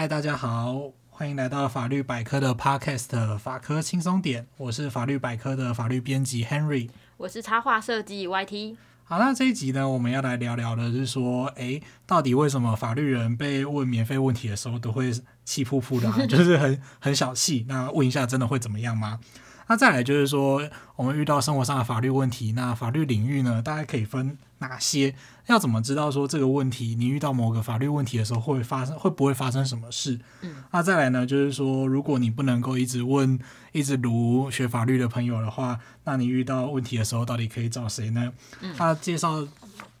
嗨，大家好，欢迎来到法律百科的 Podcast 法科轻松点。我是法律百科的法律编辑 Henry，我是插画设计 YT。好，那这一集呢，我们要来聊聊的是说，诶，到底为什么法律人被问免费问题的时候都会气噗噗的、啊，就是很很小气？那问一下，真的会怎么样吗？那再来就是说，我们遇到生活上的法律问题，那法律领域呢，大概可以分哪些？要怎么知道说这个问题，你遇到某个法律问题的时候会发生，会不会发生什么事？嗯，那再来呢，就是说，如果你不能够一直问、一直读学法律的朋友的话，那你遇到问题的时候，到底可以找谁呢？嗯，他介绍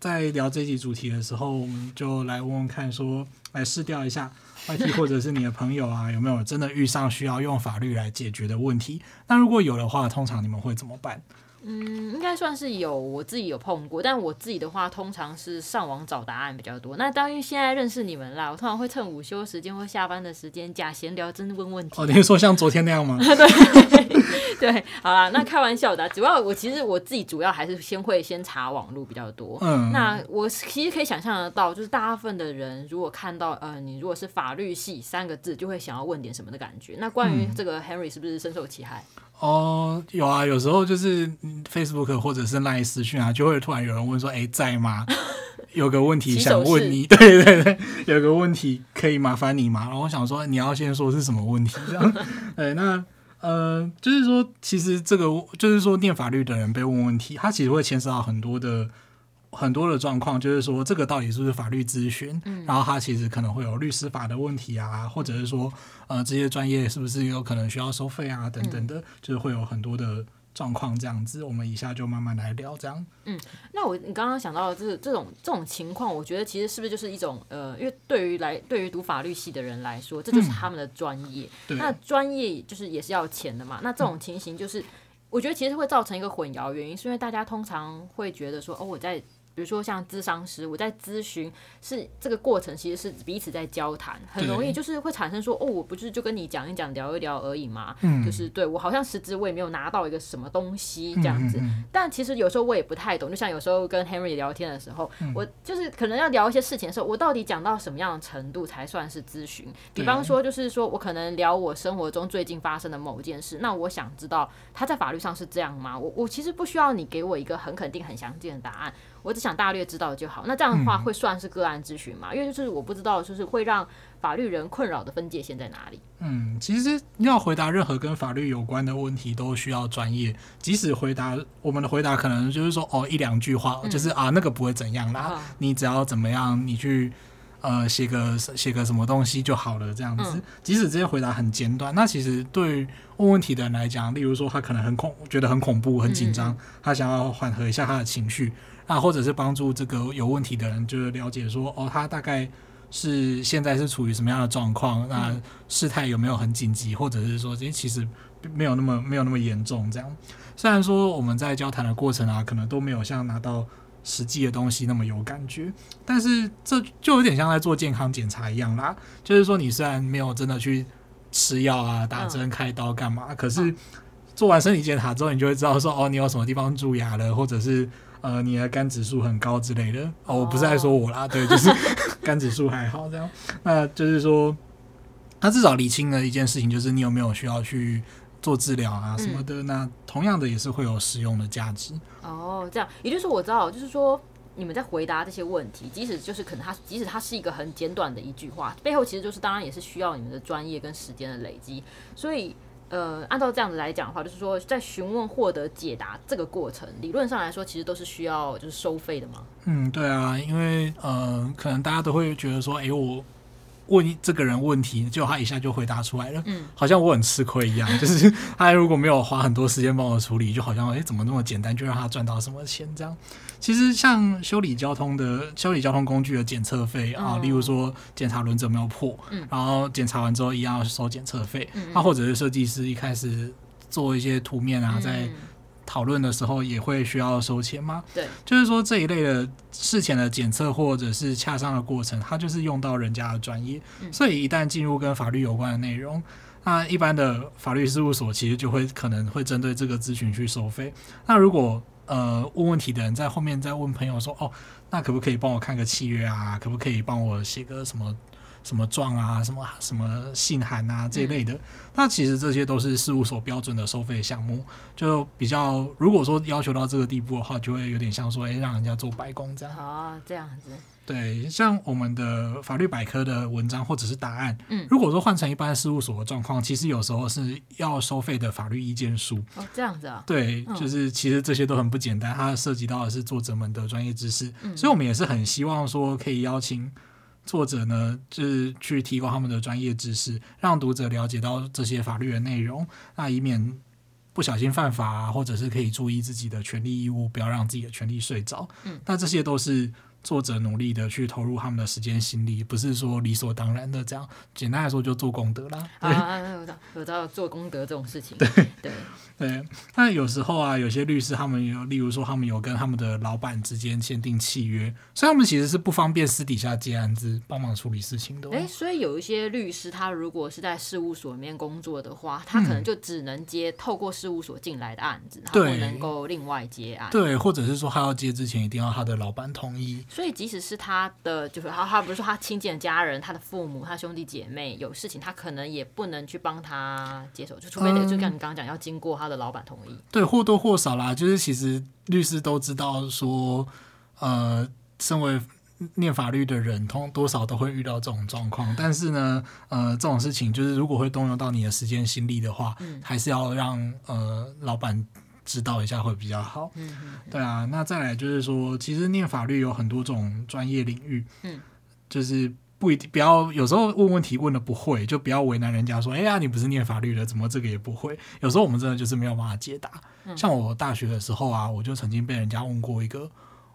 在聊这集主题的时候，我们就来问问看，说来试调一下。外地或者是你的朋友啊，有没有真的遇上需要用法律来解决的问题？那如果有的话，通常你们会怎么办？嗯，应该算是有，我自己有碰过，但我自己的话，通常是上网找答案比较多。那当然，现在认识你们啦，我通常会趁午休时间或下班的时间假闲聊，真的问问题。哦，你是说像昨天那样吗？对对，好啦，那开玩笑的，主要我其实我自己主要还是先会先查网络比较多。嗯，那我其实可以想象得到，就是大部分的人如果看到呃，你如果是法律系三个字，就会想要问点什么的感觉。那关于这个 Henry 是不是深受其害？哦，有啊，有时候就是 Facebook 或者是 Line 私讯啊，就会突然有人问说：“哎，在吗？有个问题想问你。”对对对，有个问题可以麻烦你吗？然后我想说，你要先说是什么问题，这样。对，那呃，就是说，其实这个就是说，念法律的人被问问题，他其实会牵涉到很多的。很多的状况就是说，这个到底是不是法律咨询？嗯，然后他其实可能会有律师法的问题啊，或者是说，呃，这些专业是不是有可能需要收费啊，等等的，嗯、就是会有很多的状况这样子。我们以下就慢慢来聊这样。嗯，那我你刚刚想到的这这种这种情况，我觉得其实是不是就是一种呃，因为对于来对于读法律系的人来说，这就是他们的专业。嗯、那专业就是也是要钱的嘛。那这种情形就是，嗯、我觉得其实会造成一个混淆，原因是因为大家通常会觉得说，哦，我在。比如说像咨商师，我在咨询是这个过程，其实是彼此在交谈，很容易就是会产生说，哦，我不是就跟你讲一讲、聊一聊而已嘛，嗯，就是对我好像实质我也没有拿到一个什么东西这样子，嗯嗯嗯，但其实有时候我也不太懂，就像有时候跟 Henry 聊天的时候，嗯、我就是可能要聊一些事情的时候，我到底讲到什么样的程度才算是咨询？比方说，就是说我可能聊我生活中最近发生的某件事，那我想知道他在法律上是这样吗？我我其实不需要你给我一个很肯定、很详尽的答案。我只想大略知道就好。那这样的话会算是个案咨询吗？嗯、因为就是我不知道，就是会让法律人困扰的分界线在哪里？嗯，其实要回答任何跟法律有关的问题都需要专业。即使回答我们的回答可能就是说哦一两句话，嗯、就是啊那个不会怎样啦，嗯、你只要怎么样，你去呃写个写个什么东西就好了这样子。嗯、即使这些回答很简短，那其实对问问题的人来讲，例如说他可能很恐，觉得很恐怖、很紧张，嗯、他想要缓和一下他的情绪。啊，或者是帮助这个有问题的人，就是了解说，哦，他大概是现在是处于什么样的状况？那事态有没有很紧急？或者是说，诶，其实没有那么没有那么严重。这样，虽然说我们在交谈的过程啊，可能都没有像拿到实际的东西那么有感觉，但是这就有点像在做健康检查一样啦。就是说，你虽然没有真的去吃药啊、打针、开刀干嘛，可是做完身体检查之后，你就会知道说，哦，你有什么地方蛀牙了，或者是。呃，你的肝指数很高之类的哦，我不是在说我啦，对，就是 肝指数还好这样。那就是说，他至少理清了一件事情，就是你有没有需要去做治疗啊什么的。嗯、那同样的也是会有实用的价值。哦，这样，也就是说我知道，就是说你们在回答这些问题，即使就是可能他，即使他是一个很简短的一句话，背后其实就是当然也是需要你们的专业跟时间的累积，所以。呃，按照这样子来讲的话，就是说，在询问获得解答这个过程，理论上来说，其实都是需要就是收费的嘛。嗯，对啊，因为呃，可能大家都会觉得说，哎，我问这个人问题，就他一下就回答出来了，嗯，好像我很吃亏一样。就是他如果没有花很多时间帮我处理，就好像哎，怎么那么简单就让他赚到什么钱这样。其实像修理交通的修理交通工具的检测费啊，例如说检查轮子有没有破，嗯，然后检查完之后一样要收检测费，嗯，那或者是设计师一开始做一些图面啊，在讨论的时候也会需要收钱吗？对，就是说这一类的事前的检测或者是洽商的过程，它就是用到人家的专业，所以一旦进入跟法律有关的内容，那一般的法律事务所其实就会可能会针对这个咨询去收费。那如果呃，问问题的人在后面再问朋友说：“哦，那可不可以帮我看个契约啊？可不可以帮我写个什么什么状啊，什么什么信函啊这一类的。嗯、那其实这些都是事务所标准的收费项目，就比较如果说要求到这个地步的话，就会有点像说，哎，让人家做白工这样。哦，这样子。对，像我们的法律百科的文章或者是答案，嗯，如果说换成一般事务所的状况，其实有时候是要收费的法律意见书。哦，这样子啊。对，就是其实这些都很不简单，它涉及到的是作者们的专业知识，嗯，所以我们也是很希望说可以邀请作者呢，就是去提供他们的专业知识，让读者了解到这些法律的内容，那以免不小心犯法啊，或者是可以注意自己的权利义务，不要让自己的权利睡着。嗯，那这些都是。作者努力的去投入他们的时间心力，不是说理所当然的这样。简单来说，就做功德啦。啊，我知道，我知道做功德这种事情。对对对。那有时候啊，有些律师他们有，例如说他们有跟他们的老板之间签订契约，所以他们其实是不方便私底下接案子帮忙处理事情的。哎，所以有一些律师，他如果是在事务所里面工作的话，他可能就只能接透过事务所进来的案子，他不能够另外接案。对，或者是说他要接之前一定要他的老板同意。所以，即使是他的，就是他，他不是说他亲近的家人，他的父母，他兄弟姐妹有事情，他可能也不能去帮他接手，就除非那个，就像你刚刚讲，要经过他的老板同意。对，或多或少啦，就是其实律师都知道说，呃，身为念法律的人，通多少都会遇到这种状况。但是呢，呃，这种事情就是如果会动用到你的时间心力的话，嗯、还是要让呃老板。知道一下会比较好，嗯嗯，对啊，那再来就是说，其实念法律有很多种专业领域，嗯，就是不一定不要有时候问问题问的不会，就不要为难人家说，哎呀，你不是念法律的，怎么这个也不会？有时候我们真的就是没有办法解答。嗯、像我大学的时候啊，我就曾经被人家问过一个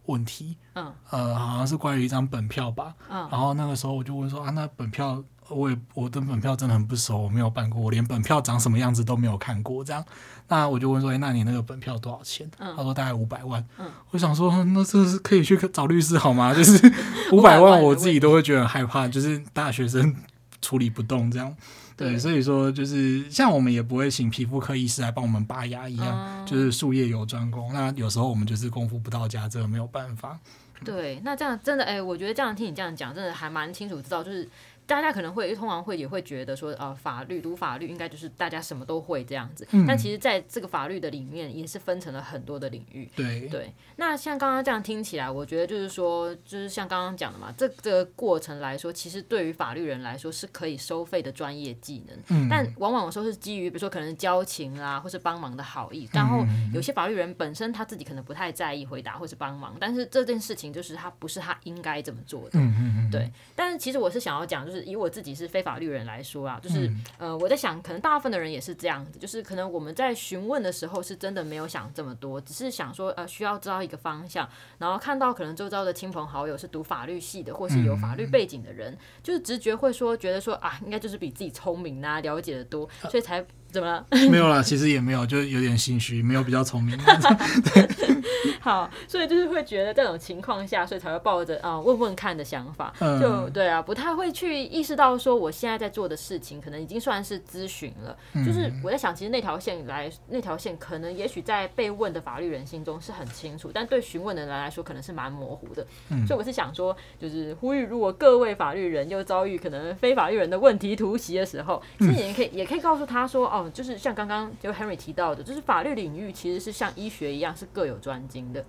问题，嗯，呃，好像是关于一张本票吧，嗯，然后那个时候我就问说啊，那本票。我也我对本票真的很不熟，我没有办过，我连本票长什么样子都没有看过。这样，那我就问说：“哎，那你那个本票多少钱？”嗯、他说：“大概五百万。嗯”我想说，那这是可以去找律师好吗？就是五百万，我自己都会觉得很害怕，就是大学生处理不动这样。对，所以说就是像我们也不会请皮肤科医师来帮我们拔牙一样，嗯、就是术业有专攻。那有时候我们就是功夫不到家，这个没有办法。对，那这样真的哎，我觉得这样听你这样讲，真的还蛮清楚知道，就是。大家可能会通常会也会觉得说，呃，法律读法律应该就是大家什么都会这样子。嗯、但其实在这个法律的里面，也是分成了很多的领域。对对。那像刚刚这样听起来，我觉得就是说，就是像刚刚讲的嘛，这这个过程来说，其实对于法律人来说是可以收费的专业技能。嗯、但往往有时候是基于比如说可能交情啊，或是帮忙的好意。然后有些法律人本身他自己可能不太在意回答或是帮忙，但是这件事情就是他不是他应该这么做的。嗯嗯嗯。对。但是其实我是想要讲，就是以我自己是。非法律人来说啊，就是、嗯、呃，我在想，可能大部分的人也是这样子，就是可能我们在询问的时候，是真的没有想这么多，只是想说，呃，需要知道一个方向，然后看到可能周遭的亲朋好友是读法律系的，或是有法律背景的人，嗯、就是直觉会说，觉得说啊，应该就是比自己聪明啊，了解的多，所以才。怎么了？没有啦，其实也没有，就有点心虚，没有比较聪明。好，所以就是会觉得这种情况下，所以才会抱着啊、呃、问问看的想法，嗯、就对啊，不太会去意识到说我现在在做的事情，可能已经算是咨询了。嗯、就是我在想，其实那条线来，那条线可能也许在被问的法律人心中是很清楚，但对询问的人来说，可能是蛮模糊的。嗯、所以我是想说，就是呼吁，如果各位法律人又遭遇可能非法律人的问题突袭的时候，其实也可以、嗯、也可以告诉他说，哦。就是像刚刚就 Henry 提到的，就是法律领域其实是像医学一样是各有专精的，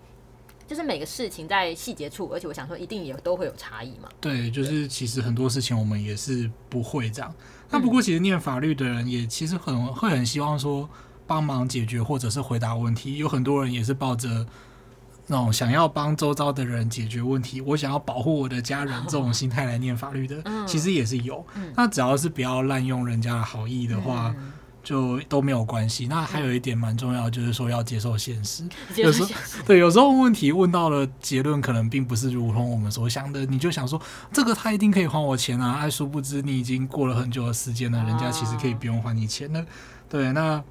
就是每个事情在细节处，而且我想说一定也都会有差异嘛。对，就是其实很多事情我们也是不会这样。那不过其实念法律的人也其实很会很希望说帮忙解决或者是回答问题，有很多人也是抱着那种想要帮周遭的人解决问题，我想要保护我的家人这种心态来念法律的，嗯、其实也是有。嗯、那只要是不要滥用人家的好意的话，嗯、就都没有关系。那还有一点蛮重要，就是说要接受现实。有时候对，有时候问题问到了结论，可能并不是如同我们所想的。你就想说，这个他一定可以还我钱啊！哎，殊不知你已经过了很久的时间了，人家其实可以不用还你钱的。对，那。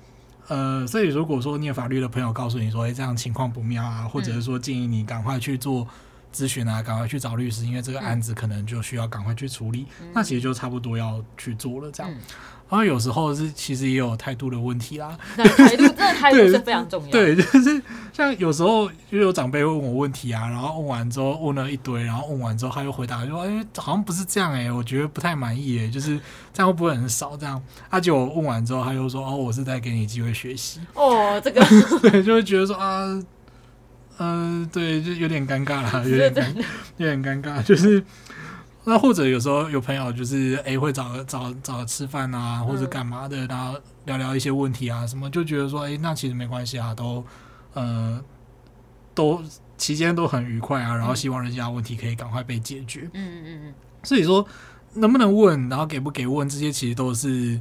呃，所以如果说念法律的朋友告诉你说，哎，这样情况不妙啊，或者是说建议你赶快去做咨询啊，赶快去找律师，因为这个案子可能就需要赶快去处理。嗯、那其实就差不多要去做了，这样。嗯然后有时候是其实也有态度的问题啦，态度真的态度是非常重要。对，就是像有时候就有长辈问我问题啊，然后问完之后问了一堆，然后问完之后他又回答说：“哎，好像不是这样哎、欸，我觉得不太满意哎、欸，就是这样会不会很少？这样？”他就问完之后他又说：“哦，我是在给你机会学习。”哦，这个 对，就会觉得说啊，嗯、呃，对，就有点尴尬啦，有点尴，有点尴尬，就是。那或者有时候有朋友就是哎、欸、会找找找吃饭啊，或者干嘛的，然后聊聊一些问题啊什么，就觉得说哎、欸、那其实没关系啊，都呃都期间都很愉快啊，然后希望人家问题可以赶快被解决。嗯嗯嗯嗯。所以说能不能问，然后给不给问，这些其实都是。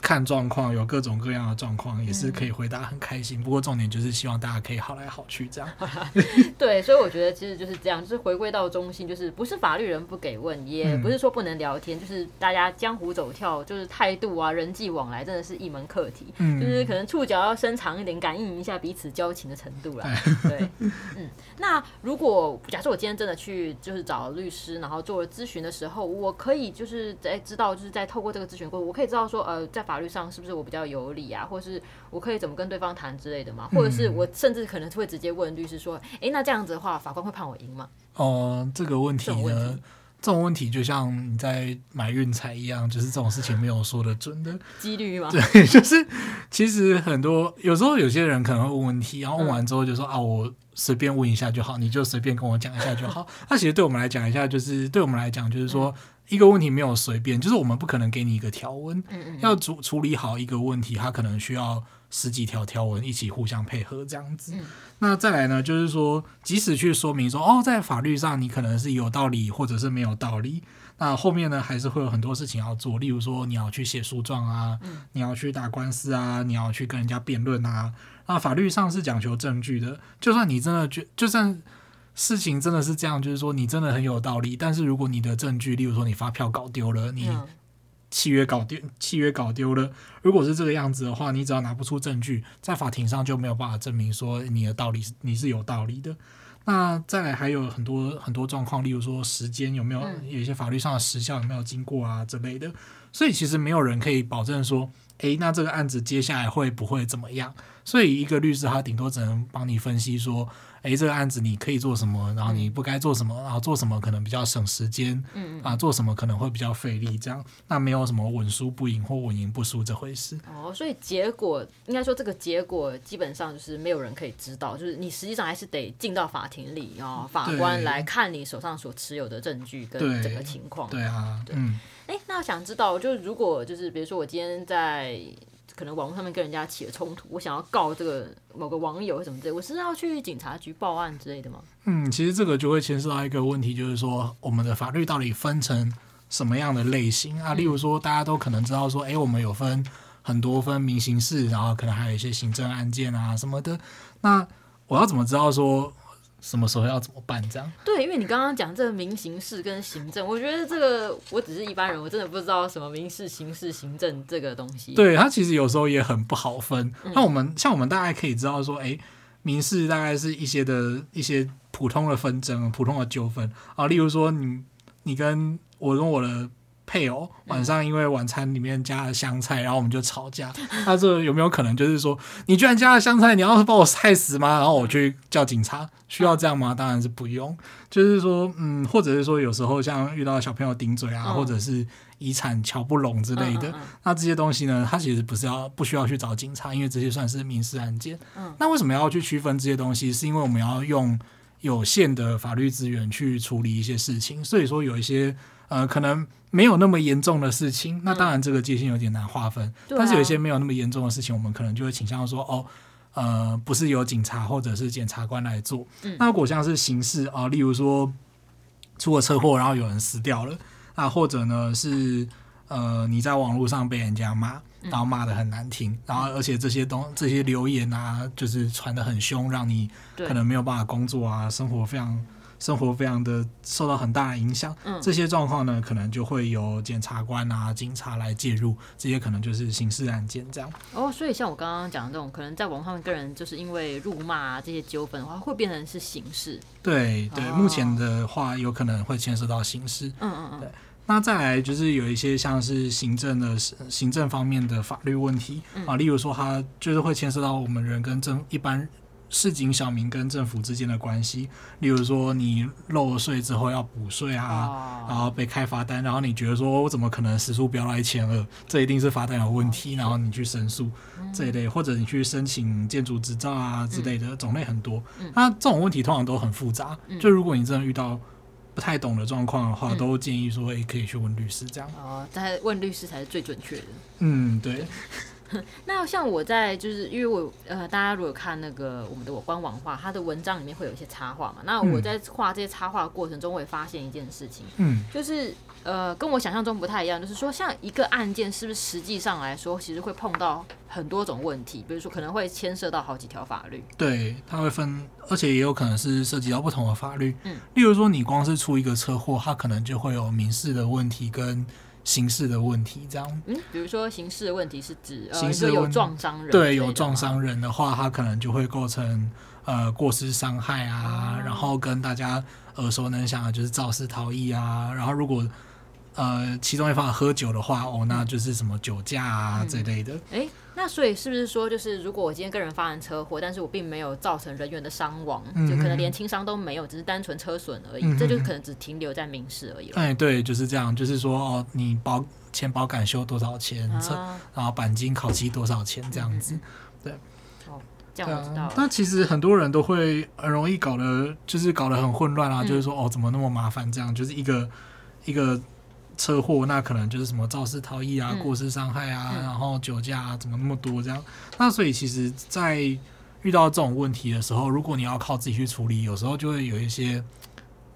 看状况，有各种各样的状况，也是可以回答很开心。嗯、不过重点就是希望大家可以好来好去这样。对，所以我觉得其实就是这样，就是回归到中心，就是不是法律人不给问，也不是说不能聊天，嗯、就是大家江湖走跳，就是态度啊、人际往来，真的是一门课题。嗯，就是可能触角要伸长一点，感应一下彼此交情的程度啦。对，嗯。那如果假设我今天真的去就是找律师，然后做了咨询的时候，我可以就是在知道，就是在透过这个咨询过程，我可以知道说，呃，在法律上是不是我比较有理啊，或是我可以怎么跟对方谈之类的嘛？或者是我甚至可能会直接问律师说：“哎、欸，那这样子的话，法官会判我赢吗？”哦、呃，这个问题呢，这种问题就像你在买运彩一样，就是这种事情没有说的准的 几率吗？对，就是其实很多有时候有些人可能会问问题，然后问完之后就说：“嗯、啊，我随便问一下就好，你就随便跟我讲一下就好。”那其实对我们来讲一下，就是对我们来讲，就是说。嗯一个问题没有随便，就是我们不可能给你一个条文，嗯嗯，要处处理好一个问题，它可能需要十几条条文一起互相配合这样子。嗯、那再来呢，就是说，即使去说明说，哦，在法律上你可能是有道理，或者是没有道理，那后面呢，还是会有很多事情要做，例如说你要去写诉状啊，嗯、你要去打官司啊，你要去跟人家辩论啊。那法律上是讲求证据的，就算你真的觉，就算。事情真的是这样，就是说你真的很有道理，但是如果你的证据，例如说你发票搞丢了，你契约搞丢，契约搞丢了，如果是这个样子的话，你只要拿不出证据，在法庭上就没有办法证明说你的道理是你是有道理的。那再来还有很多很多状况，例如说时间有没有有一些法律上的时效有没有经过啊之类的，所以其实没有人可以保证说，诶，那这个案子接下来会不会怎么样？所以一个律师他顶多只能帮你分析说。哎，这个案子你可以做什么？然后你不该做什么？然后做什么可能比较省时间？嗯啊，做什么可能会比较费力？这样，那没有什么稳输不赢或稳赢不输这回事。哦，所以结果应该说这个结果基本上就是没有人可以知道，就是你实际上还是得进到法庭里啊，哦，法官来看你手上所持有的证据跟整个情况。对，啊，对。哎，嗯，那我想知道，就是如果就是比如说我今天在。可能网络上面跟人家起了冲突，我想要告这个某个网友什么之类，我是要去警察局报案之类的吗？嗯，其实这个就会牵涉到一个问题，就是说我们的法律到底分成什么样的类型啊？例如说，大家都可能知道说，哎、我们有分很多分民刑事，然后可能还有一些行政案件啊什么的。那我要怎么知道说？什么时候要怎么办？这样对，因为你刚刚讲这个民刑事跟行政，我觉得这个我只是一般人，我真的不知道什么民事、刑事、行政这个东西。对，它其实有时候也很不好分。那、嗯、我们像我们大概可以知道说，哎，民事大概是一些的一些普通的纷争、普通的纠纷啊，例如说你你跟我跟我的。配偶晚上因为晚餐里面加了香菜，然后我们就吵架。他这有没有可能就是说，你居然加了香菜，你要是把我害死吗？然后我去叫警察，需要这样吗？当然是不用。就是说，嗯，或者是说，有时候像遇到小朋友顶嘴啊，或者是遗产乔不拢之类的，那这些东西呢，它其实不是要不需要去找警察，因为这些算是民事案件。那为什么要去区分这些东西？是因为我们要用有限的法律资源去处理一些事情，所以说有一些。呃，可能没有那么严重的事情，那当然这个界限有点难划分。嗯、但是有一些没有那么严重的事情，我们可能就会倾向说，哦，呃，不是由警察或者是检察官来做。嗯、那如果像是刑事啊、呃，例如说出了车祸，然后有人死掉了，啊，或者呢是呃你在网络上被人家骂，然后骂的很难听，嗯、然后而且这些东这些留言啊，就是传的很凶，让你可能没有办法工作啊，生活非常。生活非常的受到很大的影响，嗯，这些状况呢，可能就会由检察官啊、警察来介入，这些可能就是刑事案件这样。哦，所以像我刚刚讲的这种，可能在网上跟人就是因为辱骂啊这些纠纷的话，会变成是刑事。对对，目前的话有可能会牵涉到刑事。嗯嗯嗯。对，那再来就是有一些像是行政的行政方面的法律问题啊，例如说它就是会牵涉到我们人跟政一般。市井小民跟政府之间的关系，例如说你漏了税之后要补税啊，然后被开罚单，然后你觉得说我怎么可能时速飙到一千二？这一定是罚单有问题，然后你去申诉这一类，或者你去申请建筑执照啊之类的，种类很多。那这种问题通常都很复杂，就如果你真的遇到不太懂的状况的话，都建议说诶可以去问律师这样。哦，在问律师才是最准确的。嗯，对。那像我在就是因为我呃，大家如果看那个我们的我官网画，它的文章里面会有一些插画嘛。那我在画这些插画的过程中，我也发现一件事情，嗯，就是呃，跟我想象中不太一样，就是说像一个案件是不是实际上来说，其实会碰到很多种问题，比如说可能会牵涉到好几条法律。对，它会分，而且也有可能是涉及到不同的法律。嗯，例如说你光是出一个车祸，它可能就会有民事的问题跟。刑事的问题，这样，嗯，比如说刑事的问题是指，呃，是有撞伤人，对，有撞伤人的话，他可能就会构成呃过失伤害啊，嗯、然后跟大家耳熟能详的就是肇事逃逸啊，然后如果呃其中一方喝酒的话，哦，那就是什么酒驾啊、嗯、这类的，哎、欸。那所以是不是说，就是如果我今天跟人发生车祸，但是我并没有造成人员的伤亡，就可能连轻伤都没有，只是单纯车损而已，嗯、这就可能只停留在民事而已了。哎，对，就是这样，就是说哦，你保前保杆修多少钱，车、啊、然后钣金烤漆多少钱这样子，嗯、对。哦，这样我知道了。那、啊、其实很多人都会很容易搞得，就是搞得很混乱啊，嗯、就是说哦，怎么那么麻烦？这样就是一个一个。车祸那可能就是什么肇事逃逸啊、过失伤害啊，嗯、然后酒驾啊，怎么那么多这样？那所以其实，在遇到这种问题的时候，如果你要靠自己去处理，有时候就会有一些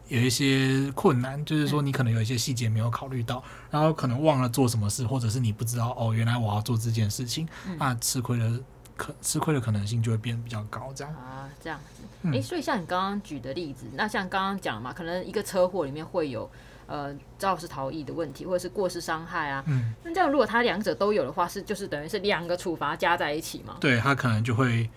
有一些困难，就是说你可能有一些细节没有考虑到，然后可能忘了做什么事，或者是你不知道哦，原来我要做这件事情，嗯、那吃亏的可吃亏的可能性就会变得比较高，这样啊，这样子。哎、嗯欸，所以像你刚刚举的例子，那像刚刚讲嘛，可能一个车祸里面会有。呃，肇事逃逸的问题，或者是过失伤害啊，嗯，那这样如果他两者都有的话，是就是等于是两个处罚加在一起嘛？对，他可能就会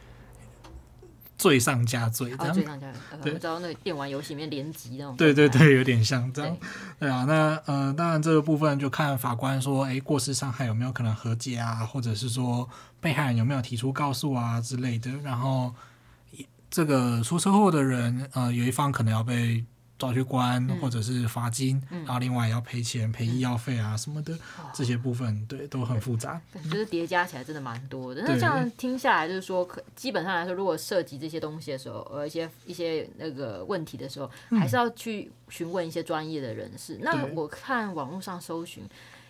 罪上加罪。罪上加罪，我知道那个电玩游戏里面连击那种。对对对，有点像这样。对，对啊，那呃，当然这个部分就看法官说，哎，过失伤害有没有可能和解啊，或者是说被害人有没有提出告诉啊之类的。然后这个出车祸的人，呃，有一方可能要被。抓去关，或者是罚金，嗯、然后另外也要赔钱、赔医药费啊什么的，嗯、这些部分对都很复杂，就是叠加起来真的蛮多的。那这样听下来，就是说，可基本上来说，如果涉及这些东西的时候，呃，一些一些那个问题的时候，还是要去询问一些专业的人士。嗯、那我看网络上搜寻，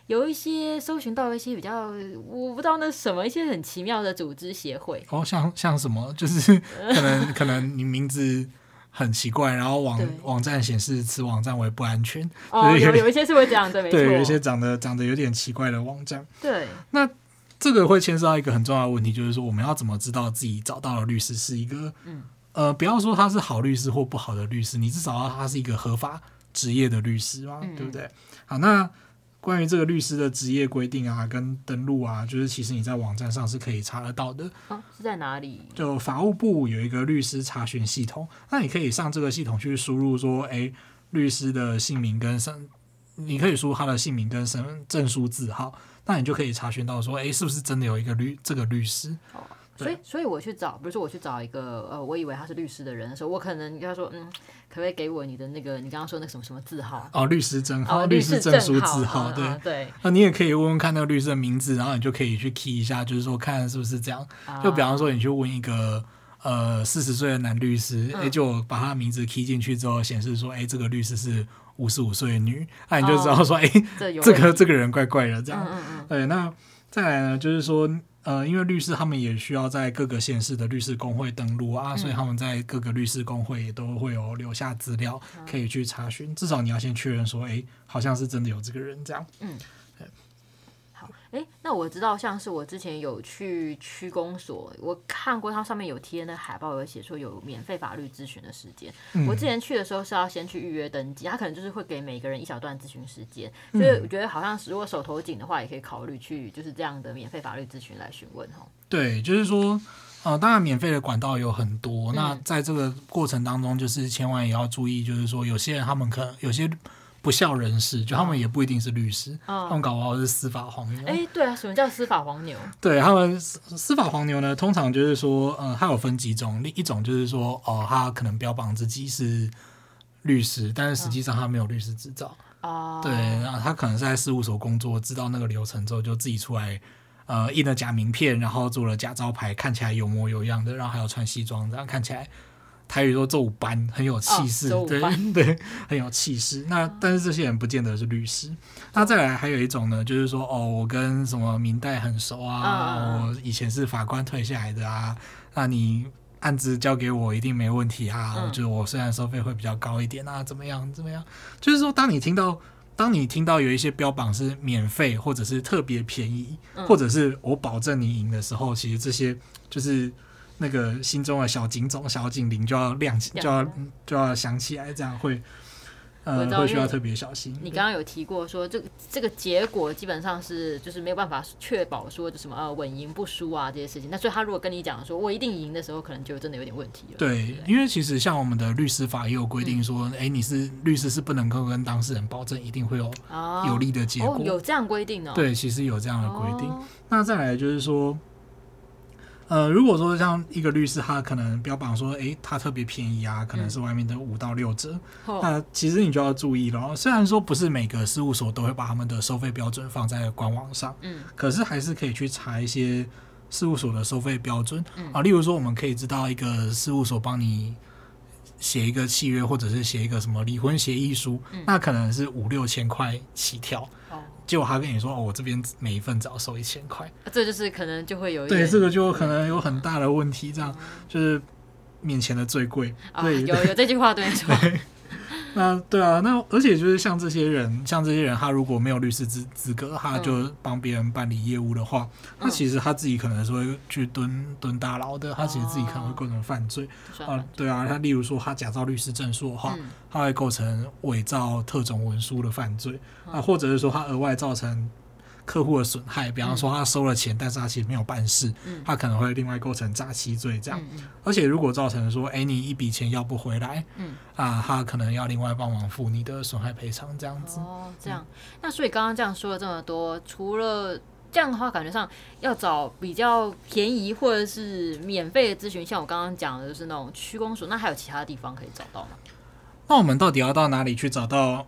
有一些搜寻到一些比较，我不知道那什么，一些很奇妙的组织协会。哦，像像什么，就是 可能可能你名字。很奇怪，然后网网站显示此网站为不安全。哦，有有，有一些是会这样的，没 错。对，有一些长得长得有点奇怪的网站。对，那这个会牵涉到一个很重要的问题，就是说我们要怎么知道自己找到的律师是一个，嗯，呃，不要说他是好律师或不好的律师，你至少要他是一个合法职业的律师嘛，嗯、对不对？好，那。关于这个律师的职业规定啊，跟登录啊，就是其实你在网站上是可以查得到的。哦，是在哪里？就法务部有一个律师查询系统，那你可以上这个系统去输入说，哎，律师的姓名跟身，你可以输入他的姓名跟身证书字号，那你就可以查询到说，哎，是不是真的有一个律这个律师？哦。所以，所以我去找，比如说我去找一个呃，我以为他是律师的人的时候，我可能跟他说，嗯，可不可以给我你的那个你刚刚说那个什么什么字号？哦，律师证号，哦、律师证书字号，对、嗯、对。那你也可以问问看那个律师的名字，然后你就可以去 key 一下，就是说看是不是这样。啊、就比方说，你去问一个呃四十岁的男律师，哎、嗯，就把他的名字 key 进去之后，显示说，哎，这个律师是五十五岁的女，那你就知道说，哎、哦，这个这个人怪怪的这样。嗯嗯嗯。对，那再来呢，就是说。呃，因为律师他们也需要在各个县市的律师工会登录啊，嗯、所以他们在各个律师工会也都会有留下资料可以去查询。嗯、至少你要先确认说，哎，好像是真的有这个人这样。嗯，对好，哎、欸，那我知道，像是我之前有去区公所，我看过它上面有贴那海报，有写说有免费法律咨询的时间。嗯、我之前去的时候是要先去预约登记，他可能就是会给每个人一小段咨询时间，所以我觉得好像是如果手头紧的话，也可以考虑去就是这样的免费法律咨询来询问哈。对，就是说，呃，当然免费的管道有很多，嗯、那在这个过程当中，就是千万也要注意，就是说有些人他们可能有些。不孝人士，就他们也不一定是律师，哦、他们搞不好是司法黄牛。哎，对啊，什么叫司法黄牛？对他们司法黄牛呢，通常就是说，呃，他有分几种，一种就是说，哦，他可能标榜自己是律师，但是实际上他没有律师执照。哦，对，然后他可能是在事务所工作，知道那个流程之后，就自己出来，呃，印了假名片，然后做了假招牌，看起来有模有样的，然后还有穿西装，这样看起来。台语说奏班很有气势，哦、对 对，很有气势。那但是这些人不见得是律师。哦、那再来还有一种呢，就是说哦，我跟什么明代很熟啊，哦、我以前是法官退下来的啊，那你案子交给我一定没问题啊。嗯、我觉得我虽然收费会比较高一点啊，怎么样怎么样？就是说，当你听到当你听到有一些标榜是免费或者是特别便宜，嗯、或者是我保证你赢的时候，其实这些就是。那个心中的小警钟、小警铃就要亮起，就要就要响起来，这样会呃会需要特别小心。你刚刚有提过说，这个这个结果基本上是就是没有办法确保说就什么呃稳赢不输啊这些事情。那所以他如果跟你讲说我一定赢的时候，可能就真的有点问题了。对，对因为其实像我们的律师法也有规定说，哎、嗯，你是律师是不能够跟当事人保证一定会有有利的结果。哦哦、有这样规定哦。对，其实有这样的规定。哦、那再来就是说。呃，如果说像一个律师，他可能标榜说，哎、欸，他特别便宜啊，可能是外面的五到六折，嗯、那其实你就要注意了。虽然说不是每个事务所都会把他们的收费标准放在官网上，嗯，可是还是可以去查一些事务所的收费标准、嗯、啊。例如说，我们可以知道一个事务所帮你写一个契约，或者是写一个什么离婚协议书，嗯、那可能是五六千块起跳。结果他跟你说：“哦，我这边每一份只要收一千块。”这就是可能就会有一对这个就可能有很大的问题，这样、嗯、就是面前的最贵。啊、对，有有这句话对 对。那对啊，那而且就是像这些人，像这些人，他如果没有律师资资格，他就帮别人办理业务的话，嗯、那其实他自己可能是会去蹲蹲大牢的。他其实自己可能会构成犯罪、哦、啊。对啊，他例如说他假造律师证书的话，嗯、他会构成伪造特种文书的犯罪、嗯、啊，或者是说他额外造成。客户的损害，比方说他收了钱，嗯、但是他其实没有办事，嗯、他可能会另外构成诈欺罪这样。而且如果造成说，哎、欸，你一笔钱要不回来，嗯、啊，他可能要另外帮忙付你的损害赔偿这样子。哦，这样。嗯、那所以刚刚这样说了这么多，除了这样的话，感觉上要找比较便宜或者是免费的咨询，像我刚刚讲的就是那种区公所，那还有其他的地方可以找到吗？那我们到底要到哪里去找到？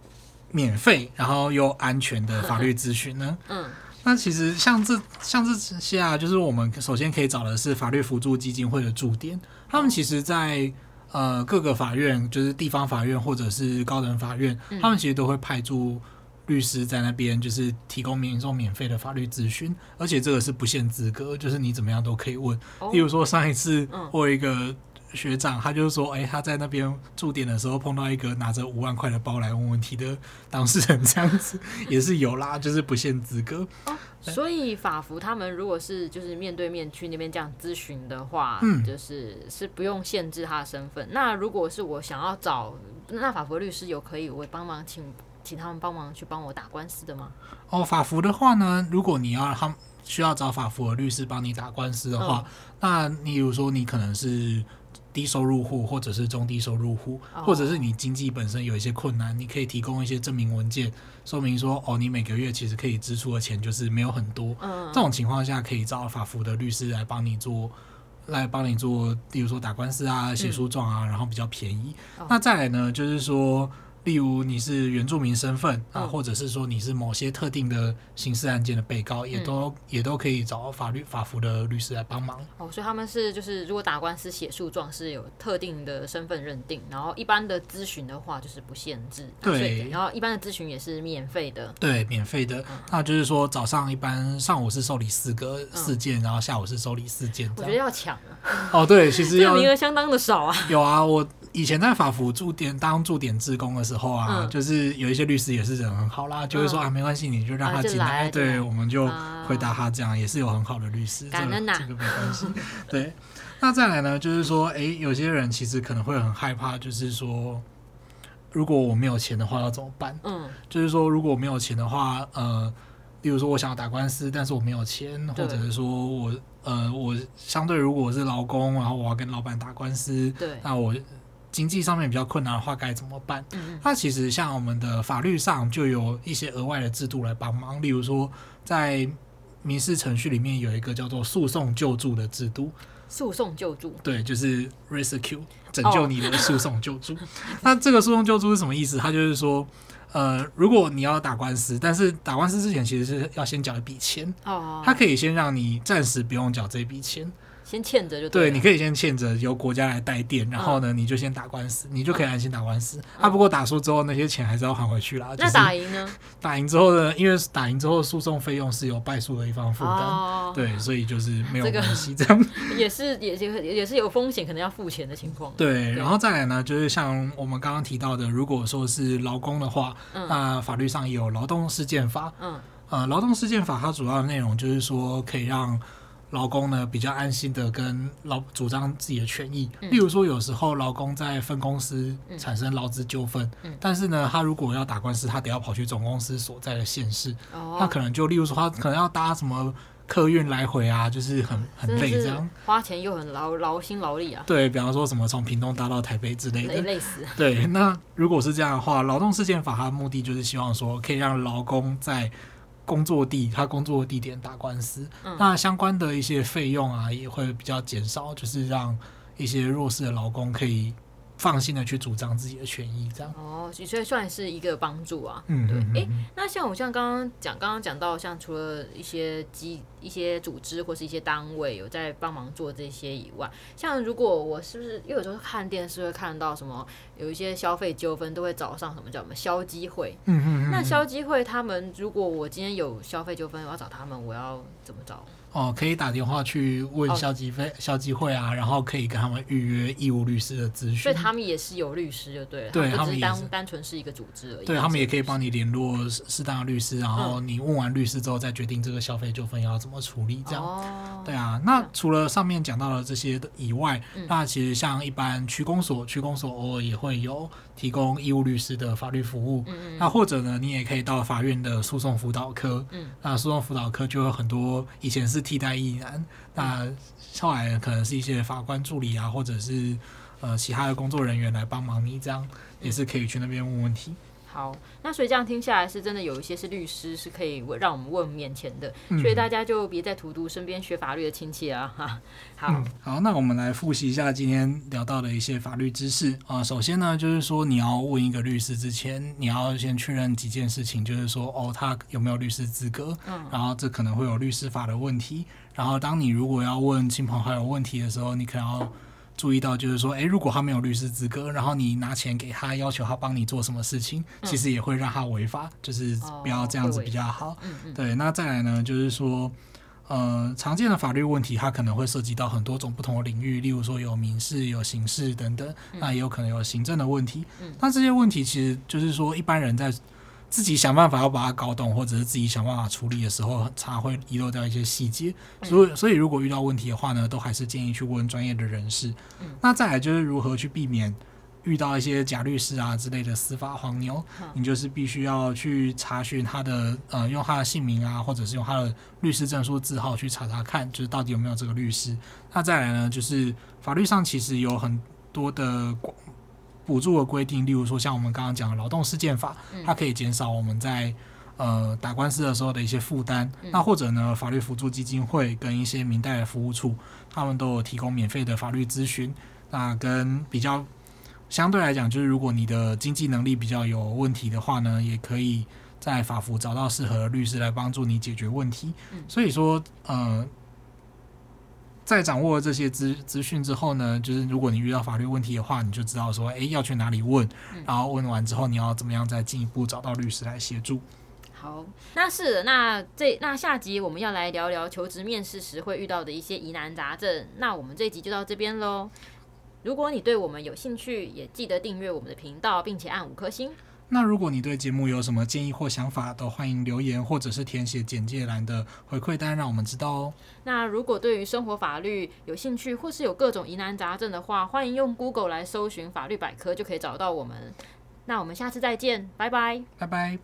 免费，然后又安全的法律咨询呢？嗯，那其实像这像这些啊，就是我们首先可以找的是法律辅助基金会的驻点。他们其实在呃各个法院，就是地方法院或者是高等法院，他们其实都会派驻律师在那边，就是提供民众免费的法律咨询，而且这个是不限资格，就是你怎么样都可以问。例如说上一次我有一个。学长，他就是说，哎、欸，他在那边驻点的时候碰到一个拿着五万块的包来问问题的当事人，这样子也是有啦，就是不限资格。哦，所以法服他们如果是就是面对面去那边这样咨询的话，嗯，就是是不用限制他的身份。那如果是我想要找那法服律师，有可以我帮忙请请他们帮忙去帮我打官司的吗？哦，法服的话呢，如果你要他们需要找法服的律师帮你打官司的话，嗯、那你比如说你可能是。低收入户或者是中低收入户，或者是你经济本身有一些困难，你可以提供一些证明文件，说明说哦，你每个月其实可以支出的钱就是没有很多。这种情况下可以找法服的律师来帮你做，来帮你做，例如说打官司啊、写诉状啊，然后比较便宜。那再来呢，就是说。例如你是原住民身份啊，或者是说你是某些特定的刑事案件的被告，也都也都可以找法律法服的律师来帮忙。哦，所以他们是就是如果打官司写诉状是有特定的身份认定，然后一般的咨询的话就是不限制。对，然后一般的咨询也是免费的。对，免费的。那就是说早上一般上午是受理四个事件，然后下午是受理四件。我觉得要抢啊。哦，对，其实 要名额相当的少啊。有啊，我以前在法服驻点当驻点志工的时候啊，嗯、就是有一些律师也是人很好啦，就会说啊，没关系，你就让他进来，对，我们就回答他这样，也是有很好的律师，这个这个没关系。对，那再来呢，就是说，哎，有些人其实可能会很害怕，就是说，如果我没有钱的话要怎么办？嗯，就是说，如果我没有钱的话，呃，例如说我想要打官司，但是我没有钱，或者是说我呃，我相对如果我是劳工，然后我要跟老板打官司，对，那我。经济上面比较困难的话该怎么办？嗯，那其实像我们的法律上就有一些额外的制度来帮忙，例如说在民事程序里面有一个叫做诉讼救助的制度。诉讼救助，对，就是 rescue 拯救你的诉讼救助。Oh. 那这个诉讼救助是什么意思？它就是说，呃，如果你要打官司，但是打官司之前其实是要先缴一笔钱，哦，它可以先让你暂时不用缴这笔钱。先欠着就对，对，你可以先欠着，由国家来代垫，然后呢，你就先打官司，你就可以安心打官司。啊，不过打输之后，那些钱还是要还回去啦。那打赢呢？打赢之后呢？因为打赢之后，诉讼费用是由败诉的一方负担，对，所以就是没有关系。这样 也是，也也也是有风险，可能要付钱的情况。对，然后再来呢，就是像我们刚刚提到的，如果说是劳工的话，那法律上也有劳动事件法。嗯，呃，劳动事件法它主要的内容就是说可以让。劳工呢，比较安心的跟劳主张自己的权益，嗯、例如说有时候劳工在分公司产生劳资纠纷，嗯、但是呢，他如果要打官司，他得要跑去总公司所在的县市，哦、他可能就例如说他可能要搭什么客运来回啊，就是很很累这样，花钱又很劳劳心劳力啊。对，比方说什么从屏东搭到台北之类的，累累死。对，那如果是这样的话，劳动事件法它的目的就是希望说可以让劳工在。工作地，他工作地点打官司，嗯、那相关的一些费用啊，也会比较减少，就是让一些弱势的劳工可以。放心的去主张自己的权益，这样哦，所以算是一个帮助啊。嗯，对。哎、欸，那像我像刚刚讲，刚刚讲到，像除了一些机、一些组织或是一些单位有在帮忙做这些以外，像如果我是不是，因为有时候看电视会看到什么，有一些消费纠纷都会找上什么叫什么消基会。嗯嗯，那消基会他们，如果我今天有消费纠纷，我要找他们，我要怎么找？哦，可以打电话去问消基费、消基会啊，然后可以跟他们预约义务律师的咨询。所以他们也是有律师，就对了。对，他们单单纯是一个组织而已。对，他们也可以帮你联络适当的律师，然后你问完律师之后再决定这个消费纠纷要怎么处理。这样。哦。对啊，那除了上面讲到的这些以外，那其实像一般区公所，区公所偶尔也会有提供义务律师的法律服务。嗯。那或者呢，你也可以到法院的诉讼辅导科。嗯。那诉讼辅导科就有很多，以前是。是替代役男，那后来可能是一些法官助理啊，或者是呃其他的工作人员来帮忙你，这样也是可以去那边问问题。好，那所以这样听下来是真的有一些是律师是可以让我们问面前的，嗯、所以大家就别再荼毒身边学法律的亲戚啊哈。好、嗯，好，那我们来复习一下今天聊到的一些法律知识啊、呃。首先呢，就是说你要问一个律师之前，你要先确认几件事情，就是说哦，他有没有律师资格，嗯，然后这可能会有律师法的问题，然后当你如果要问亲朋好友问题的时候，你可能要。注意到，就是说，诶，如果他没有律师资格，然后你拿钱给他，要求他帮你做什么事情，嗯、其实也会让他违法，就是不要这样子比较好。哦、对，那再来呢，就是说，呃，常见的法律问题，它可能会涉及到很多种不同的领域，例如说有民事、有刑事等等，嗯、那也有可能有行政的问题。嗯、那这些问题其实就是说，一般人在。自己想办法要把它搞懂，或者是自己想办法处理的时候，常会遗漏掉一些细节。所以，所以如果遇到问题的话呢，都还是建议去问专业的人士。嗯、那再来就是如何去避免遇到一些假律师啊之类的司法黄牛。嗯、你就是必须要去查询他的呃，用他的姓名啊，或者是用他的律师证书字号去查查看，就是到底有没有这个律师。那再来呢，就是法律上其实有很多的补助的规定，例如说像我们刚刚讲的劳动事件法，它可以减少我们在呃打官司的时候的一些负担。嗯、那或者呢，法律辅助基金会跟一些明代的服务处，他们都有提供免费的法律咨询。那跟比较相对来讲，就是如果你的经济能力比较有问题的话呢，也可以在法服找到适合的律师来帮助你解决问题。嗯、所以说，呃。在掌握了这些资资讯之后呢，就是如果你遇到法律问题的话，你就知道说，哎，要去哪里问，然后问完之后，你要怎么样再进一步找到律师来协助。好，那是那这那下集我们要来聊聊求职面试时会遇到的一些疑难杂症。那我们这一集就到这边喽。如果你对我们有兴趣，也记得订阅我们的频道，并且按五颗星。那如果你对节目有什么建议或想法，都欢迎留言或者是填写简介栏的回馈单，让我们知道哦。那如果对于生活法律有兴趣，或是有各种疑难杂症的话，欢迎用 Google 来搜寻法律百科，就可以找到我们。那我们下次再见，拜拜，拜拜。